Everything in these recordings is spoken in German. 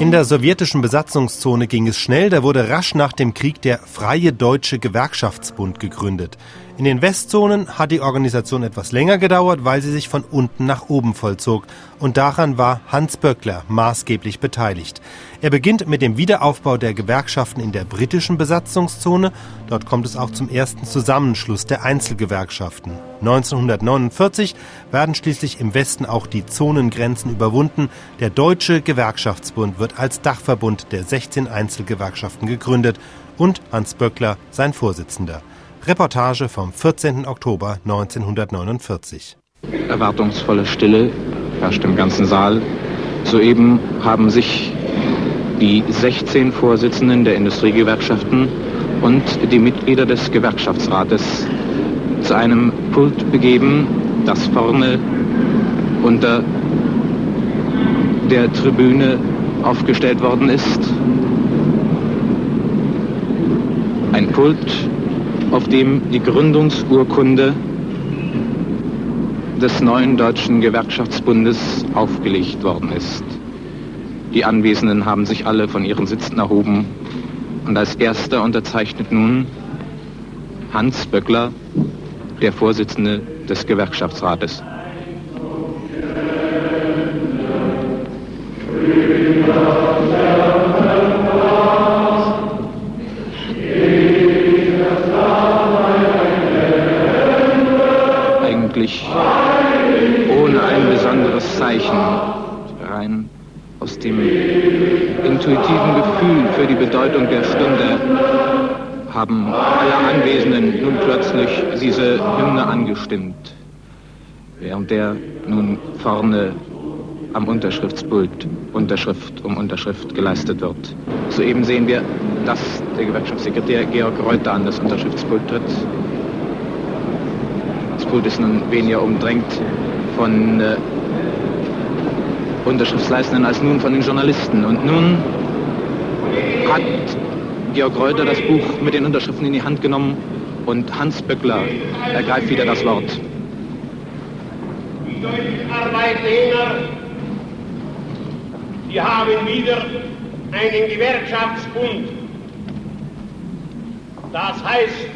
In der sowjetischen Besatzungszone ging es schnell, da wurde rasch nach dem Krieg der Freie Deutsche Gewerkschaftsbund gegründet. In den Westzonen hat die Organisation etwas länger gedauert, weil sie sich von unten nach oben vollzog. Und daran war Hans Böckler maßgeblich beteiligt. Er beginnt mit dem Wiederaufbau der Gewerkschaften in der britischen Besatzungszone. Dort kommt es auch zum ersten Zusammenschluss der Einzelgewerkschaften. 1949 werden schließlich im Westen auch die Zonengrenzen überwunden. Der Deutsche Gewerkschaftsbund wird als Dachverbund der 16 Einzelgewerkschaften gegründet und Hans Böckler sein Vorsitzender. Reportage vom 14. Oktober 1949. Erwartungsvolle Stille herrscht im ganzen Saal. Soeben haben sich die 16 Vorsitzenden der Industriegewerkschaften und die Mitglieder des Gewerkschaftsrates zu einem Pult begeben, das vorne unter der Tribüne aufgestellt worden ist. Ein Pult, auf dem die Gründungsurkunde des neuen deutschen Gewerkschaftsbundes aufgelegt worden ist. Die Anwesenden haben sich alle von ihren Sitzen erhoben und als erster unterzeichnet nun Hans Böckler, der Vorsitzende des Gewerkschaftsrates. Haben alle Anwesenden nun plötzlich diese Hymne angestimmt, während der nun vorne am Unterschriftspult Unterschrift um Unterschrift geleistet wird. Soeben sehen wir, dass der Gewerkschaftssekretär Georg Reuter an das Unterschriftspult tritt. Das Pult ist nun weniger umdrängt von äh, Unterschriftsleistenden als nun von den Journalisten. Und nun hat Georg Reuter das Buch mit den Unterschriften in die Hand genommen und Hans Böckler ergreift wieder das Wort. Die deutschen Arbeitnehmer, die haben wieder einen Gewerkschaftsbund. Das heißt,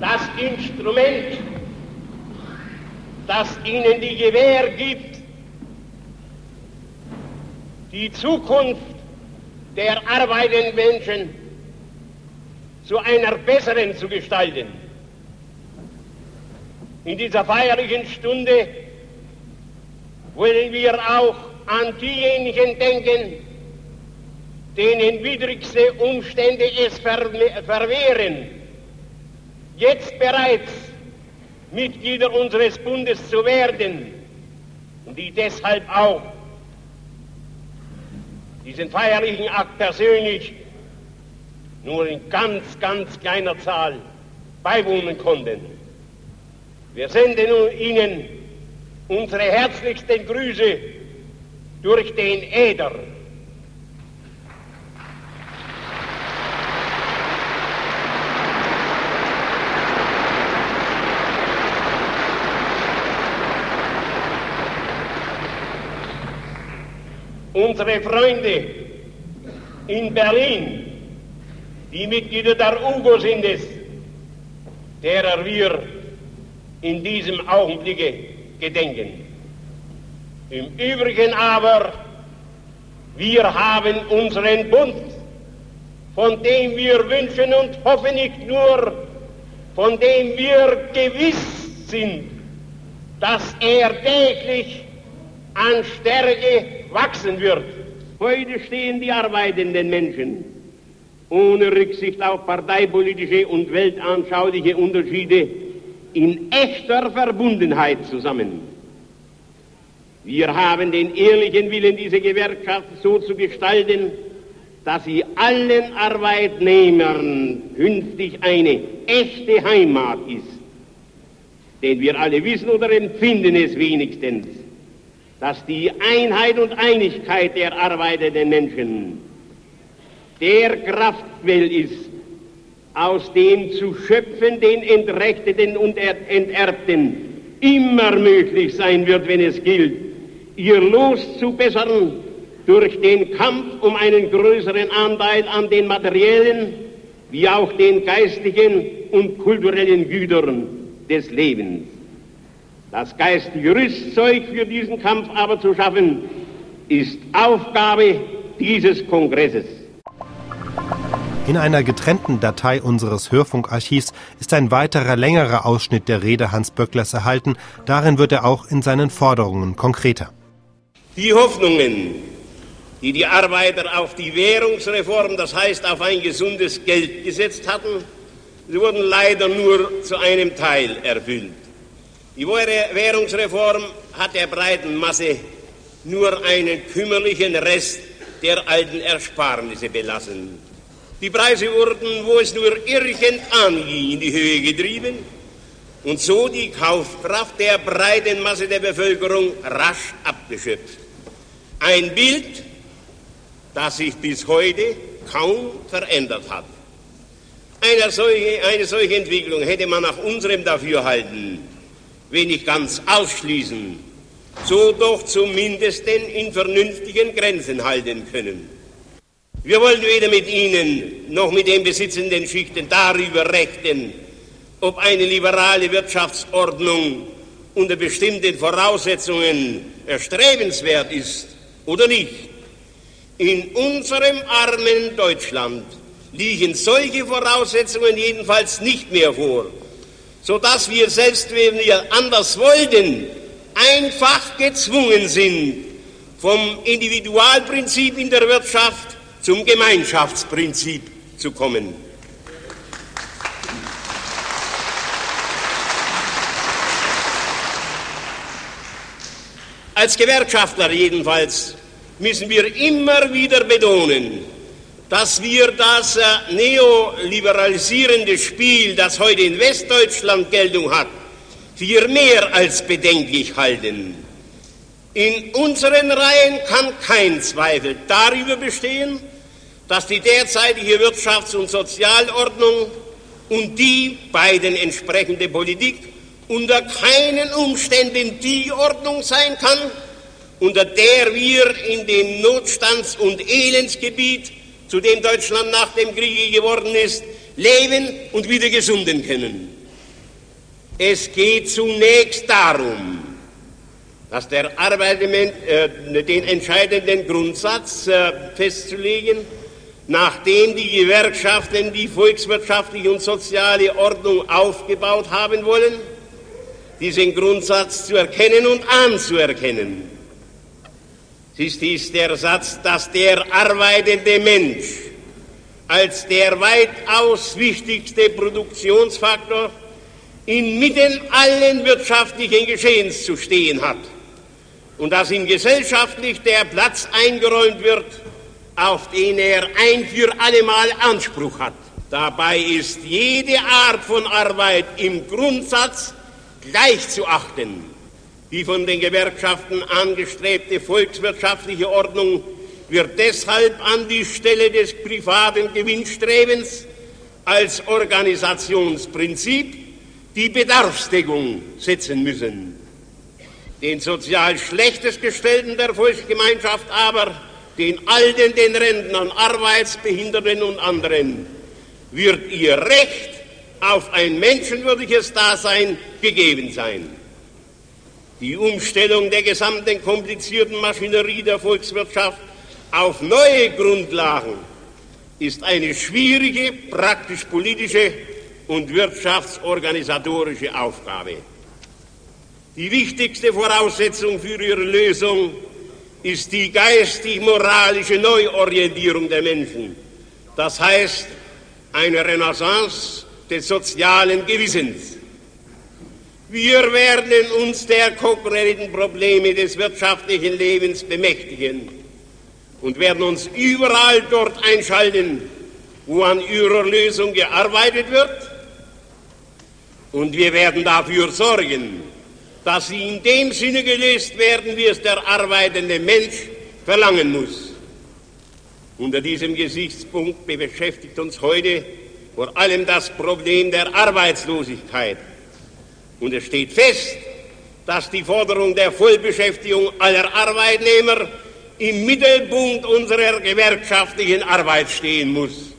das Instrument, das ihnen die Gewähr gibt, die Zukunft der arbeitenden Menschen zu einer besseren zu gestalten. In dieser feierlichen Stunde wollen wir auch an diejenigen denken, denen widrigste Umstände es verwehren, jetzt bereits Mitglieder unseres Bundes zu werden und die deshalb auch diesen feierlichen Akt persönlich nur in ganz, ganz kleiner Zahl beiwohnen konnten. Wir senden Ihnen unsere herzlichsten Grüße durch den Äder. Unsere Freunde in Berlin, die Mitglieder der UGO sind es, derer wir in diesem Augenblicke gedenken. Im Übrigen aber, wir haben unseren Bund, von dem wir wünschen und hoffen nicht nur, von dem wir gewiss sind, dass er täglich an Stärke wachsen wird. Heute stehen die arbeitenden Menschen ohne Rücksicht auf parteipolitische und weltanschauliche Unterschiede in echter Verbundenheit zusammen. Wir haben den ehrlichen Willen, diese Gewerkschaft so zu gestalten, dass sie allen Arbeitnehmern künftig eine echte Heimat ist. Denn wir alle wissen oder empfinden es wenigstens, dass die Einheit und Einigkeit der arbeitenden Menschen der Kraftquell ist, aus dem zu schöpfen den Entrechteten und Enterbten immer möglich sein wird, wenn es gilt, ihr Los zu bessern durch den Kampf um einen größeren Anteil an den materiellen wie auch den geistlichen und kulturellen Gütern des Lebens. Das geistige Rüstzeug für diesen Kampf aber zu schaffen, ist Aufgabe dieses Kongresses. In einer getrennten Datei unseres Hörfunkarchivs ist ein weiterer längerer Ausschnitt der Rede Hans Böcklers erhalten. Darin wird er auch in seinen Forderungen konkreter. Die Hoffnungen, die die Arbeiter auf die Währungsreform, das heißt auf ein gesundes Geld gesetzt hatten, sie wurden leider nur zu einem Teil erfüllt. Die Währungsreform hat der breiten Masse nur einen kümmerlichen Rest der alten Ersparnisse belassen. Die Preise wurden, wo es nur irgend anging, in die Höhe getrieben und so die Kaufkraft der breiten Masse der Bevölkerung rasch abgeschöpft. Ein Bild, das sich bis heute kaum verändert hat. Eine solche, eine solche Entwicklung hätte man nach unserem Dafürhalten, wenn nicht ganz ausschließen, so doch zumindest in vernünftigen Grenzen halten können. Wir wollen weder mit Ihnen noch mit den besitzenden Schichten darüber rechten, ob eine liberale Wirtschaftsordnung unter bestimmten Voraussetzungen erstrebenswert ist oder nicht. In unserem armen Deutschland liegen solche Voraussetzungen jedenfalls nicht mehr vor, sodass wir selbst, wenn wir anders wollten, einfach gezwungen sind, vom Individualprinzip in der Wirtschaft zum Gemeinschaftsprinzip zu kommen. Als Gewerkschaftler jedenfalls müssen wir immer wieder betonen, dass wir das äh, neoliberalisierende Spiel, das heute in Westdeutschland Geltung hat, für mehr als bedenklich halten. In unseren Reihen kann kein Zweifel darüber bestehen, dass die derzeitige Wirtschafts- und Sozialordnung und die beiden entsprechende Politik unter keinen Umständen die Ordnung sein kann, unter der wir in dem Notstands- und Elendsgebiet, zu dem Deutschland nach dem Kriege geworden ist, leben und wieder gesunden können. Es geht zunächst darum, dass der Arbeitsmensch äh, den entscheidenden Grundsatz äh, festzulegen, nachdem die Gewerkschaften die volkswirtschaftliche und soziale Ordnung aufgebaut haben wollen, diesen Grundsatz zu erkennen und anzuerkennen. Dies der Satz, dass der arbeitende Mensch als der weitaus wichtigste Produktionsfaktor inmitten allen wirtschaftlichen Geschehens zu stehen hat und dass ihm gesellschaftlich der Platz eingeräumt wird, auf den er ein für allemal Anspruch hat. Dabei ist jede Art von Arbeit im Grundsatz gleich zu achten. Die von den Gewerkschaften angestrebte volkswirtschaftliche Ordnung wird deshalb an die Stelle des privaten Gewinnstrebens als Organisationsprinzip die Bedarfsdeckung setzen müssen. Den sozial schlechtestgestellten der Volksgemeinschaft aber den Alten, den Rentnern, Arbeitsbehinderten und anderen, wird ihr Recht auf ein menschenwürdiges Dasein gegeben sein. Die Umstellung der gesamten komplizierten Maschinerie der Volkswirtschaft auf neue Grundlagen ist eine schwierige, praktisch-politische und wirtschaftsorganisatorische Aufgabe. Die wichtigste Voraussetzung für ihre Lösung ist die geistig-moralische Neuorientierung der Menschen. Das heißt, eine Renaissance des sozialen Gewissens. Wir werden uns der konkreten Probleme des wirtschaftlichen Lebens bemächtigen und werden uns überall dort einschalten, wo an ihrer Lösung gearbeitet wird. Und wir werden dafür sorgen, dass sie in dem Sinne gelöst werden, wie es der arbeitende Mensch verlangen muss. Unter diesem Gesichtspunkt beschäftigt uns heute vor allem das Problem der Arbeitslosigkeit. Und es steht fest, dass die Forderung der Vollbeschäftigung aller Arbeitnehmer im Mittelpunkt unserer gewerkschaftlichen Arbeit stehen muss.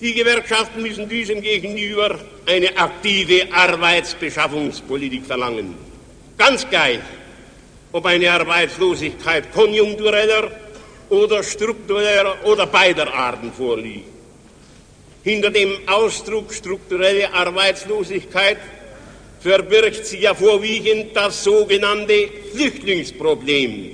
Die Gewerkschaften müssen diesem gegenüber eine aktive Arbeitsbeschaffungspolitik verlangen. Ganz gleich, ob eine Arbeitslosigkeit konjunktureller oder struktureller oder beider Arten vorliegt. Hinter dem Ausdruck strukturelle Arbeitslosigkeit verbirgt sich ja vorwiegend das sogenannte Flüchtlingsproblem.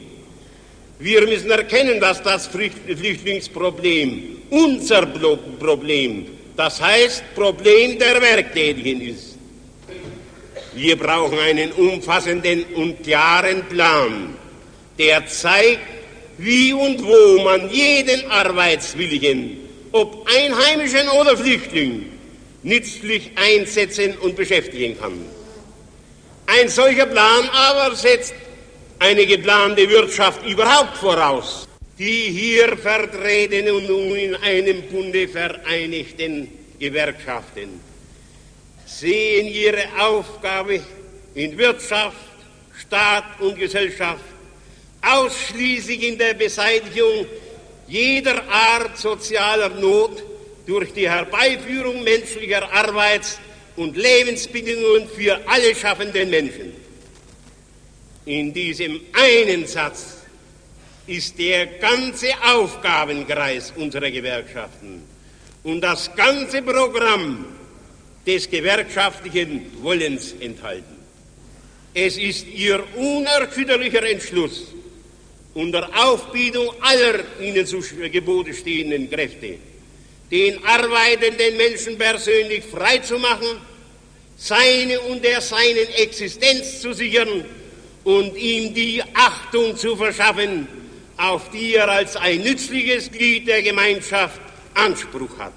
Wir müssen erkennen, dass das Flüchtlingsproblem unser Problem, das heißt Problem der Werktätigen ist. Wir brauchen einen umfassenden und klaren Plan, der zeigt, wie und wo man jeden Arbeitswilligen, ob Einheimischen oder Flüchtling, nützlich einsetzen und beschäftigen kann. Ein solcher Plan aber setzt eine geplante Wirtschaft überhaupt voraus. Die hier vertretenen und in einem Bunde vereinigten Gewerkschaften sehen ihre Aufgabe in Wirtschaft, Staat und Gesellschaft ausschließlich in der Beseitigung jeder Art sozialer Not durch die Herbeiführung menschlicher Arbeits- und Lebensbedingungen für alle schaffenden Menschen. In diesem einen Satz ist der ganze Aufgabenkreis unserer Gewerkschaften und das ganze Programm des gewerkschaftlichen Wollens enthalten. Es ist ihr unerschütterlicher Entschluss, unter Aufbietung aller ihnen zu Gebote stehenden Kräfte, den arbeitenden Menschen persönlich freizumachen, seine und der seinen Existenz zu sichern und ihm die Achtung zu verschaffen, auf die er als ein nützliches Glied der Gemeinschaft Anspruch hat.